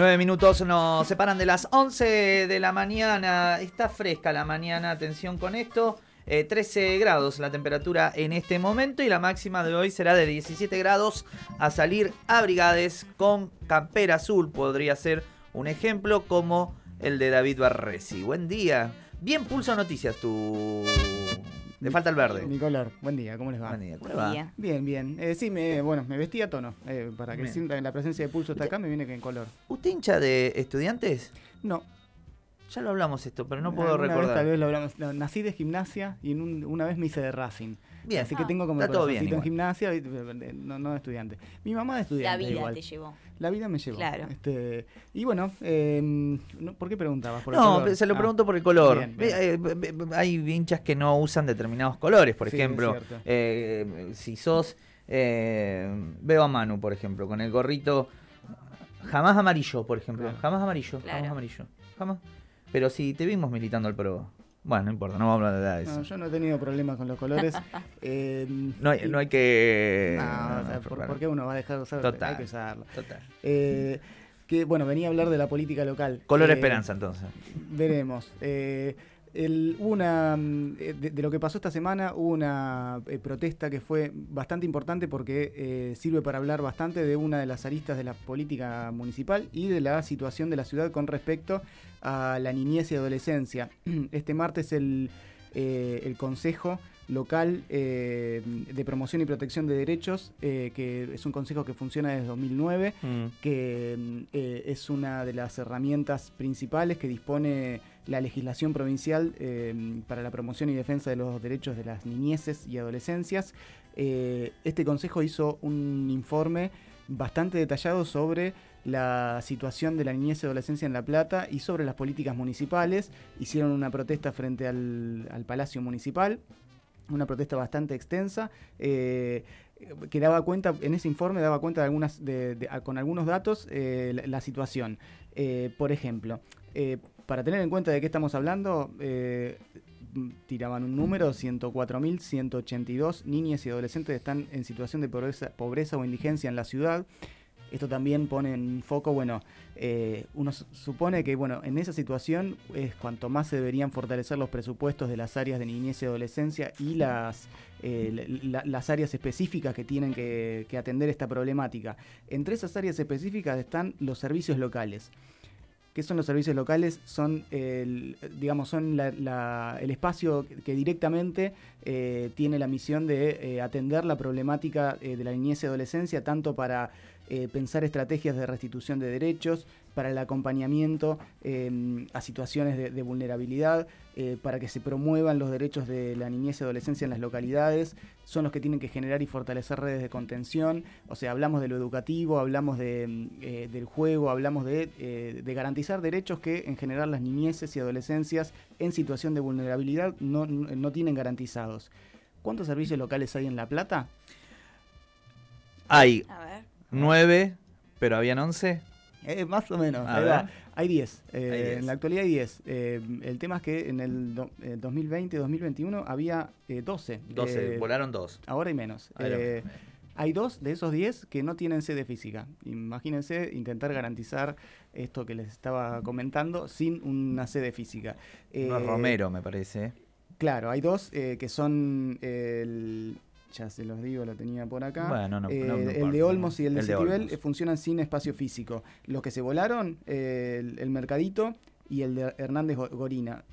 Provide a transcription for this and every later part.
Nueve minutos nos separan de las 11 de la mañana. Está fresca la mañana, atención con esto. 13 eh, grados la temperatura en este momento y la máxima de hoy será de 17 grados a salir abrigades con campera azul. Podría ser un ejemplo como el de David Barresi. Buen día. Bien Pulso Noticias, tu le falta el verde. Nicolás, buen día, ¿cómo les va? Buen día, ¿cómo les va? Bien, bien. Eh, sí, me, bueno, me vestí a tono. Eh, para que sientan la presencia de pulso está acá, me viene que en color. ¿Usted hincha de estudiantes? No. Ya lo hablamos esto, pero no puedo recordar. tal vez lo hablamos. nací de gimnasia y una vez me hice de Racing. Bien. Así que tengo como está todo bien, en gimnasia, no, no de estudiante. Mi mamá de estudiante. La vida te llevó. La vida me llevó. Claro. Este, y bueno, eh, ¿por qué preguntabas? no, se lo ah, pregunto por el color. Eh, hay hinchas que no usan determinados colores, por ejemplo. Eh, si sos. Eh, veo a Manu, por ejemplo, con el gorrito. Jamás amarillo, por ejemplo. Jamás amarillo. Jamás amarillo. Jamás. Pero si te vimos militando al pro. Bueno, no importa, no vamos a hablar de eso. No, yo no he tenido problemas con los colores. Eh, no, hay, no hay que. No, por, qué uno va a dejar de usarlo? Total, hay que usarlo. Total. Eh, que, bueno, venía a hablar de la política local. Color eh, esperanza, entonces. Veremos. Eh, el, una, mm, eh, de, lo que pasó esta semana hubo una eh, protesta que fue bastante importante porque eh, sirve para hablar bastante de una de las aristas de la política municipal y de la situación de la ciudad con respecto a la niñez y adolescencia. Este martes el, el Consejo local de promoción y protección de derechos, que es un consejo que funciona desde 2009, mm. que mm, es una de las herramientas principales que dispone la legislación provincial eh, para la promoción y defensa de los derechos de las niñeces y adolescencias. Eh, este consejo hizo un informe bastante detallado sobre la situación de la niñez y adolescencia en La Plata y sobre las políticas municipales. Hicieron una protesta frente al, Palacio Municipal, una protesta bastante extensa. Eh, que daba cuenta, en ese informe daba cuenta de algunas, con algunos datos, la, situación. por ejemplo, para tener en cuenta de qué estamos hablando, eh, tiraban un número, 104.182 niñas y adolescentes están en situación de pobreza, o indigencia en la ciudad. Esto también pone en foco, bueno, eh, uno supone que, bueno, en esa situación es cuanto más se deberían fortalecer los presupuestos de las áreas de niñez y adolescencia y las, eh, las áreas específicas que tienen que atender esta problemática. Entre esas áreas específicas están los servicios locales. ¿Qué son los servicios locales? Son, el, digamos, son el espacio que directamente eh, tiene la misión de eh, atender la problemática eh, de la niñez y adolescencia, tanto para pensar estrategias de restitución de derechos, para el acompañamiento em, a situaciones de, vulnerabilidad, eh, para que se promuevan los derechos de la niñez y adolescencia en las localidades, son los que tienen que generar y fortalecer redes de contención, o sea, hablamos de lo educativo, hablamos de, em, eh, del juego, hablamos eh, de, garantizar derechos que en general las niñeces y adolescencias en situación de vulnerabilidad no, no tienen garantizados. ¿Cuántos servicios locales hay en La Plata? Hay nueve, pero habían once. Eh, más o menos. Hay 10. Eh, en la actualidad hay 10. Eh, el tema es que en el 2020-2021 había 12. 12, volaron dos. Ahora hay menos. hay dos de esos 10 que no tienen sede física. Imagínense intentar garantizar esto que les estaba comentando sin una sede física. no Romero, me parece. Claro, hay dos que son el ya se los digo, lo tenía por acá. Eh, el de Olmos y el de Citibel eh, funcionan sin espacio físico. Los que se volaron, eh, el, Mercadito y el de Hernández Gorina.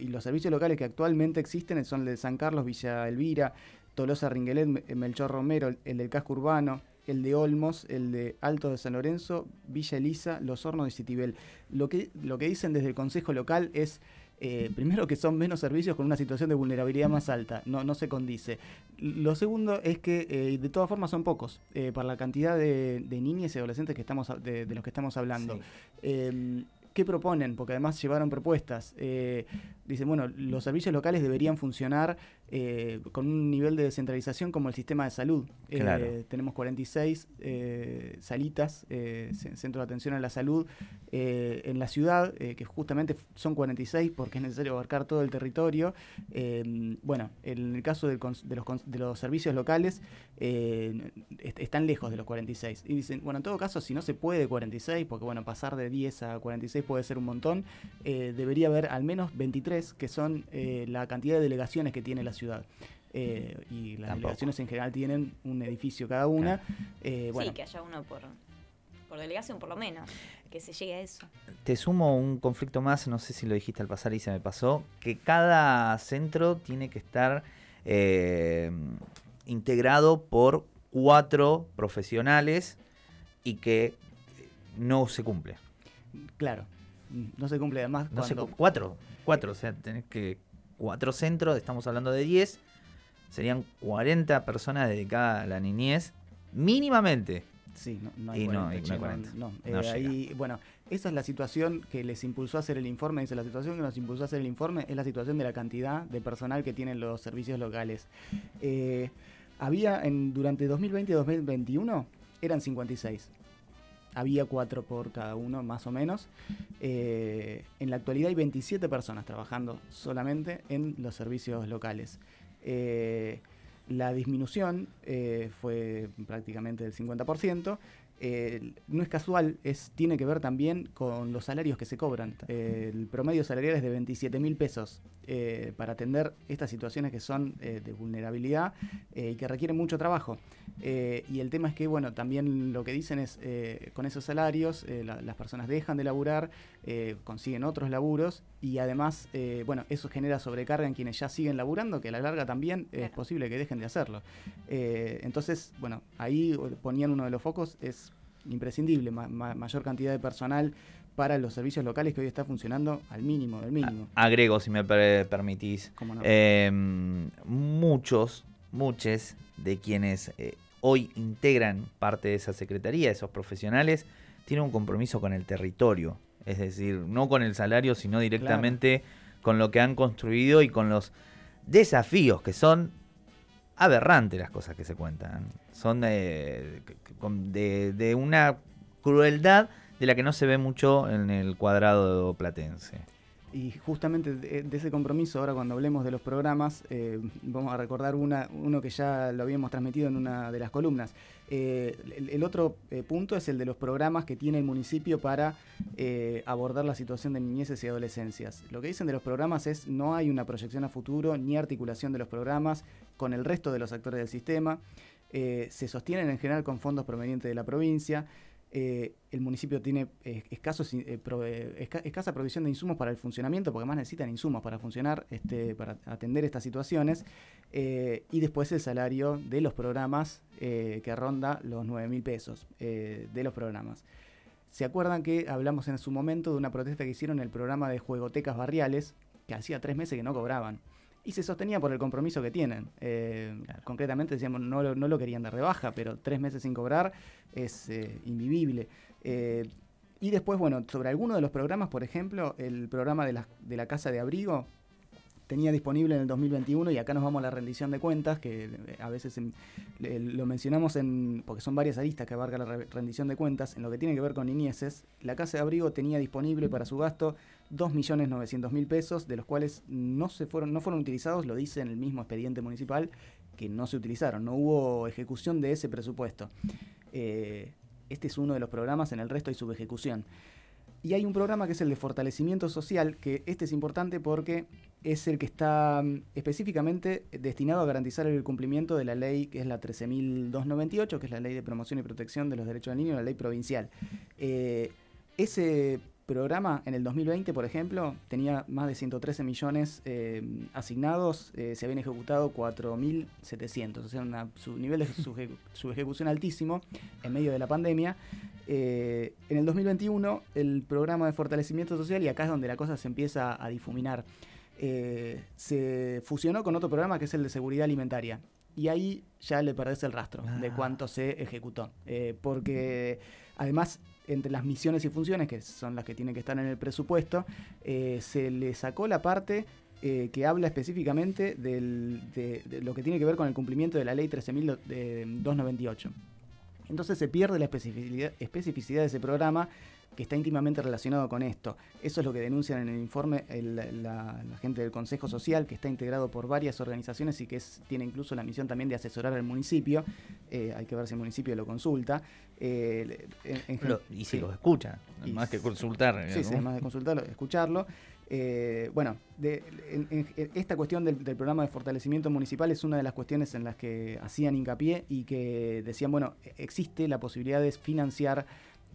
y los servicios locales que actualmente existen son el de San Carlos, Villa Elvira, Tolosa Ringuelet, Melchor Romero, el del Casco Urbano, el de Olmos, el de Alto de San Lorenzo, Villa Elisa, Los Hornos de Citibel. Lo que, lo que dicen desde el Consejo Local es eh, primero que son menos servicios con una situación de vulnerabilidad más alta, no, no se condice. Lo segundo es que eh, de todas formas son pocos eh, para la cantidad de, niñas y adolescentes que estamos de, los que estamos hablando. ¿qué proponen? Porque además llevaron propuestas. Eh, dicen, bueno, los servicios locales deberían funcionar eh, con un nivel de descentralización como el sistema de salud. Eh, tenemos 46 eh, salitas, centro de atención a la salud en la ciudad, que justamente son 46 porque es necesario abarcar todo el territorio. bueno, en el caso de, los, servicios locales, están lejos de los 46. Y dicen, bueno, en todo caso, si no se puede 46, porque bueno, pasar de 10 a 46 puede ser un montón, debería haber al menos 23, que son la cantidad de delegaciones que tiene la ciudad. Eh, y las delegaciones en general tienen un edificio cada una. Eh, sí, que haya uno por, por delegación, por lo menos, que se llegue a eso. Te sumo un conflicto más, no sé si lo dijiste al pasar y se me pasó, que cada centro tiene que estar eh, integrado por cuatro profesionales y que no se cumple. Claro, no se cumple además. No cuatro, cuatro, o sea, tenés que cuatro centros, estamos hablando de 10, serían 40 personas dedicadas a la niñez, mínimamente. Sí, no, hay 40, no, eh, bueno, esa es la situación que les impulsó a hacer el informe. Dice, la situación que nos impulsó a hacer el informe es la situación de la cantidad de personal que tienen los servicios locales. Eh, había en, durante 2020 y 2021, eran 56 había cuatro por cada uno, más o menos. Eh, en la actualidad hay 27 personas trabajando solamente en los servicios locales. Eh, la disminución eh, fue prácticamente del 50%. no es casual, es, tiene que ver también con los salarios que se cobran. el promedio salarial es de 27 mil pesos para atender estas situaciones que son de vulnerabilidad y que requieren mucho trabajo. Eh, y el tema es que, bueno, también lo que dicen es, eh, con esos salarios, eh, las personas dejan de laburar, consiguen otros laburos y además, bueno, eso genera sobrecarga en quienes ya siguen laburando, que a la larga también es posible que dejen de hacerlo. entonces, bueno, ahí ponían uno de los focos, es imprescindible, mayor cantidad de personal para los servicios locales que hoy está funcionando al mínimo del mínimo. Agrego, si me permitís, em, muchos, muchos de quienes hoy integran parte de esa secretaría, esos profesionales, tienen un compromiso con el territorio, es decir, no con el salario, sino directamente con lo que han construido y con los desafíos que son aberrantes las cosas que se cuentan. Son de, de una crueldad de la que no se ve mucho en el cuadrado platense. Y justamente de, ese compromiso, ahora cuando hablemos de los programas, eh, vamos a recordar una, uno que ya lo habíamos transmitido en una de las columnas. Eh, el, otro eh, punto es el de los programas que tiene el municipio para abordar la situación de niñeces y adolescencias. Lo que dicen de los programas es no hay una proyección a futuro ni articulación de los programas con el resto de los actores del sistema. se sostienen en general con fondos provenientes de la provincia. Eh, el municipio tiene eh, eh, escasa provisión de insumos para el funcionamiento, porque más necesitan insumos para funcionar, este, para atender estas situaciones, y después el salario de los programas que ronda los 9 mil pesos de los programas. ¿Se acuerdan que hablamos en su momento de una protesta que hicieron en el programa de juegotecas barriales, que hacía tres meses que no cobraban? Y se sostenía por el compromiso que tienen. Eh, concretamente decíamos, no, no, lo querían dar de baja, pero tres meses sin cobrar es eh, invivible. Eh, y después, bueno, sobre alguno de los programas, por ejemplo, el programa de la, de la Casa de Abrigo tenía disponible en el 2021 y acá nos vamos a la rendición de cuentas, que a veces lo mencionamos en, porque son varias aristas que abarca la rendición de cuentas, en lo que tiene que ver con niñeces, la Casa de Abrigo tenía disponible para su gasto 2.900.000 pesos, de los cuales no, se fueron, no fueron utilizados, lo dice en el mismo expediente municipal, que no se utilizaron, no hubo ejecución de ese presupuesto. Eh, este es uno de los programas, en el resto hay subejecución. Y hay un programa que es el de fortalecimiento social, que este es importante porque es el que está mm, específicamente destinado a garantizar el cumplimiento de la ley que es la 13.298, que es la ley de promoción y protección de los derechos del niño, la ley provincial. Eh, ese programa en el 2020, por ejemplo, tenía más de 113 millones eh, asignados, eh, se habían ejecutado 4.700, o sea, su nivel de su, ejecución altísimo en medio de la pandemia. Eh, en el 2021, el programa de fortalecimiento social, y acá es donde la cosa se empieza a difuminar, se fusionó con otro programa que es el de seguridad alimentaria. Y ahí ya le perdés el rastro de ah. cuánto se ejecutó. porque además entre las misiones y funciones, que son las que tienen que estar en el presupuesto, eh, se le sacó la parte eh, que habla específicamente del, de, lo que tiene que ver con el cumplimiento de la ley 13.298. Entonces se pierde la especificidad, especificidad de ese programa que está íntimamente relacionado con esto. Eso es lo que denuncian en el informe la, gente del Consejo Social, que está integrado por varias organizaciones y que tiene incluso la misión también de asesorar al municipio. Eh, hay que ver si el municipio lo consulta. Eh, y si lo escucha, más que consultar. Sí, sí, más de consultarlo, escucharlo. Eh, bueno, esta cuestión del, programa de fortalecimiento municipal es una de las cuestiones en las que hacían hincapié y que decían, bueno, existe la posibilidad de financiar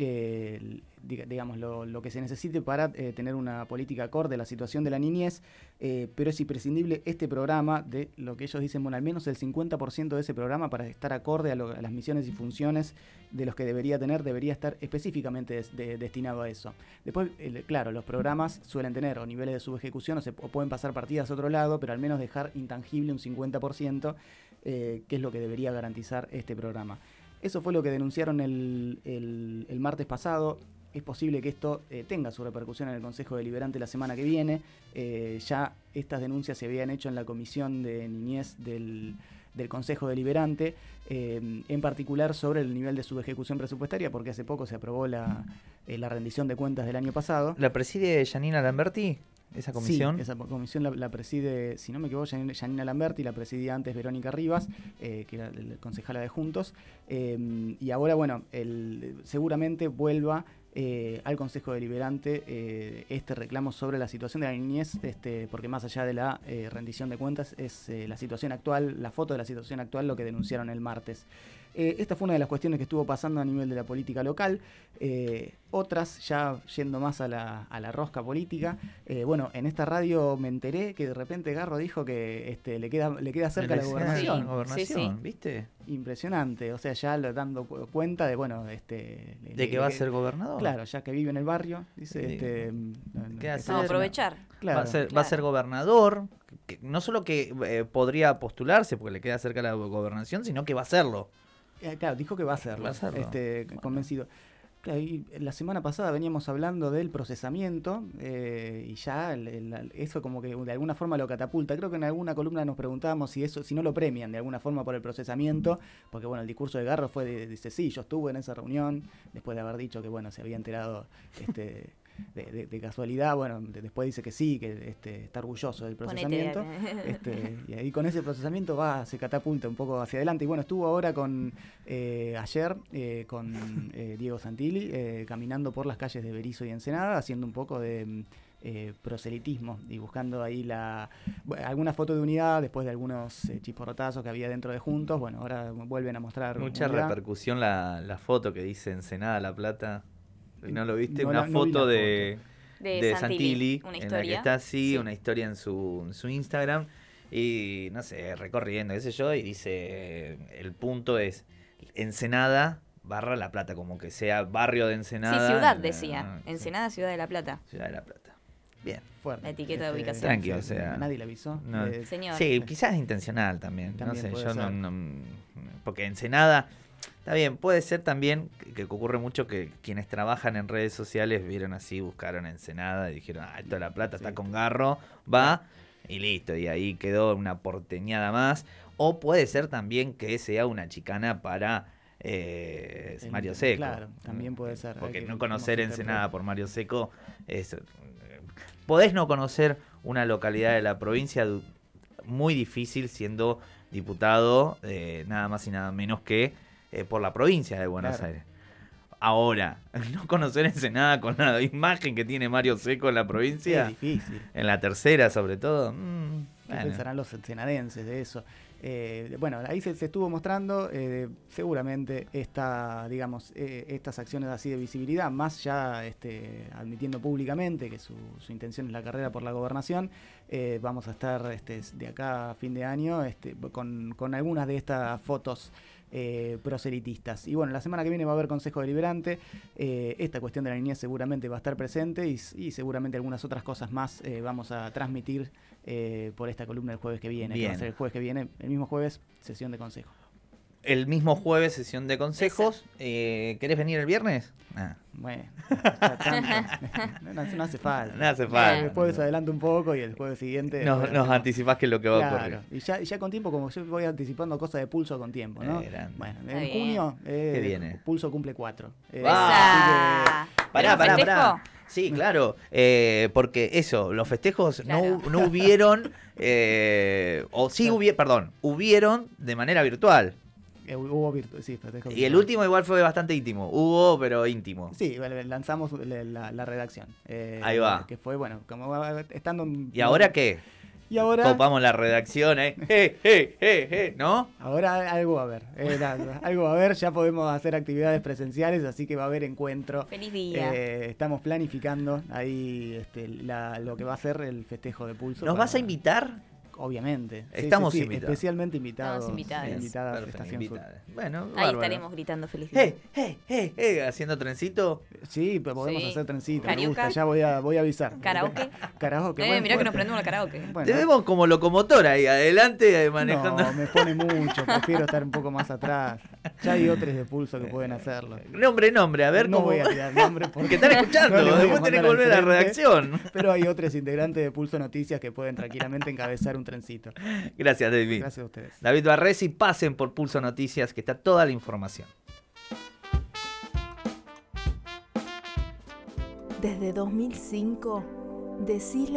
eh, digamos, lo, que se necesite para eh, tener una política acorde a la situación de la niñez, eh, pero es imprescindible este programa, de lo que ellos dicen, bueno, al menos el 50% de ese programa para estar acorde a, las misiones y funciones de los que debería tener, debería estar específicamente destinado a eso. Después, claro, los programas suelen tener o niveles de subejecución o, se, o pueden pasar partidas a otro lado, pero al menos dejar intangible un 50%, que es lo que debería garantizar este programa. Eso fue lo que denunciaron el, el, martes pasado. Es posible que esto eh, tenga su repercusión en el Consejo Deliberante la semana que viene. Eh, ya estas denuncias se habían hecho en la Comisión de Niñez del, del Consejo Deliberante, eh, en particular sobre el nivel de su ejecución presupuestaria, porque hace poco se aprobó la, la rendición de cuentas del año pasado. ¿La preside Janina Lamberti? Esa comisión. Sí, esa comisión la, preside, si no me equivoco, Janina Lamberti, la presidía antes Verónica Rivas, eh, que era la concejala de Juntos. Eh, y ahora, bueno, el, seguramente vuelva eh, al Consejo Deliberante este reclamo sobre la situación de la niñez, este, porque más allá de la rendición de cuentas, es la situación actual, la foto de la situación actual, lo que denunciaron el martes. Eh, esta fue una de las cuestiones que estuvo pasando a nivel de la política local. Eh, otras, ya yendo más a la, a la rosca política. Eh, bueno, en esta radio me enteré que de repente Garro dijo que este, le, queda, le queda cerca la gobernación. gobernación ¿viste? Impresionante. O sea, ya dando cuenta de, bueno, este... De que va a ser gobernador. Claro, ya que vive en el barrio, dice... Este, Vamos a aprovechar. Va, a ser, va a ser gobernador. no solo que podría postularse porque le queda cerca la gobernación, sino que va a serlo. Eh, claro, dijo que va a hacerlo. Este, convencido. la semana pasada veníamos hablando del procesamiento eh, y ya eso como que de alguna forma lo catapulta. Creo que en alguna columna nos preguntábamos si eso, si no lo premian de alguna forma por el procesamiento, porque bueno, el discurso de Garro fue de, dice sí, yo estuve en esa reunión después de haber dicho que bueno se había enterado este de, casualidad, bueno, después dice que sí, que este, está orgulloso del procesamiento. Este, y ahí con ese procesamiento va, se catapulta un poco hacia adelante. Y bueno, estuvo ahora con eh, ayer eh, con eh, Diego Santilli, caminando por las calles de Berizo y Ensenada, haciendo un poco de proselitismo y buscando ahí la alguna foto de unidad después de algunos chisporrotazos que había dentro de Juntos. Bueno, ahora vuelven a mostrar. Mucha repercusión la, la foto que dice Ensenada La Plata ¿No lo viste? una foto de, de, Santilli, una historia. en la que está así, una historia en su, en su Instagram. Y no sé, recorriendo, qué sé yo, y dice: el punto es Ensenada barra La Plata, como que sea barrio de Ensenada. Sí, ciudad decía. Ensenada, Ciudad de La Plata. Ciudad de La Plata. Bien. Fuerte. La etiqueta de este, ubicación. Tranquilo, o sea. Nadie le avisó. Eh, Señor. Sí, quizás intencional también. no sé, yo no, Porque Ensenada Está bien, puede ser también que, ocurre mucho que quienes trabajan en redes sociales vieron así, buscaron Ensenada y dijeron, ah, esto de la plata está con garro, va, y listo, y ahí quedó una porteñada más. O puede ser también que sea una chicana para eh, Mario Seco. Claro, también puede ser. Porque no conocer Ensenada por Mario Seco es... Podés no conocer una localidad de la provincia muy difícil siendo diputado, eh, nada más y nada menos que eh, por la provincia de Buenos Aires. Ahora, no conocer Ensenada con la imagen que tiene Mario Seco en la provincia. Es difícil. En la tercera, sobre todo. Mm, ¿Qué pensarán los ensenadenses de eso? Eh, bueno, ahí se, estuvo mostrando eh, seguramente esta, digamos, estas acciones así de visibilidad, más ya este, admitiendo públicamente que su, intención es la carrera por la gobernación. vamos a estar este, de acá a fin de año este, con, con algunas de estas fotos eh, proselitistas. Y bueno, la semana que viene va a haber Consejo Deliberante. Eh, esta cuestión de la niñez seguramente va a estar presente y, seguramente algunas otras cosas más eh, vamos a transmitir por esta columna el jueves que viene. Que va a ser el jueves que viene, el mismo jueves, sesión de Consejo. El mismo jueves sesión de consejos. Eh, ¿Querés venir el viernes? Ah, Bueno, no, no- no hace falta. no hace El falta. jueves adelanto un poco y el jueves siguiente. Nos, bueno, nos anticipás que es lo que va a ocurrir. Y ya, ya con tiempo, como yo voy anticipando cosas de pulso con tiempo, ¿no? Eh, bueno, en bien. junio, eh, ¿Qué viene? pulso cumple cuatro. Eh, Ah. así. Pará, ¿Tenemos pará, pará. Sí, claro. eh, porque eso, los festejos no, Claro. no hubieron. eh, o sí hubieron, perdón, hubieron de manera virtual. Eh, hubo virtu- sí, festejo Y el virtual. último igual fue bastante íntimo. Hubo, pero íntimo. Sí, bueno, lanzamos la, redacción. eh, Ahí va. Que fue, bueno, como va- estando. en- ¿Y ahora qué? Y ahora. Copamos la redacción, ¿eh? ¡Eh, eh, eh, eh! ¿No? Ahora algo va a haber. eh, algo va a haber, ya podemos hacer actividades presenciales, así que va a haber encuentro. Feliz día. Eh, estamos planificando ahí este, la- lo que va a ser el festejo de pulso. ¿Nos para- vas a invitar? Obviamente. Sí, Estamos sí, sí, invitados. Especialmente invitados. Estamos invitados. Invitadas a Perfecto, Estación Sur. invitadas. Bueno, Ahí bárbaro. estaremos gritando feliz día. ¡Eh, eh, eh, eh! Haciendo trencito. Sí, pero podemos Sí. hacer trencito. Me Carioca. gusta, ya voy a, voy a avisar. Karaoke. Karaoke. Eh, bueno, mirá que nos prendemos al karaoke. Bueno, Te vemos como locomotora ahí adelante eh, manejando. No, me pone mucho. Prefiero estar un poco más atrás. Ya hay otros de pulso que pueden hacerlo. Nombre, nombre, a ver no cómo. voy a tirar nombre porque Que están escuchando, no después tenés que volver a la redacción. Pero hay otros integrantes de Pulso Noticias que pueden tranquilamente encabezar un trencito. Gracias, David. Gracias a ustedes. David Barresi, pasen por Pulso Noticias, que está toda la información. Desde 2005, decís lo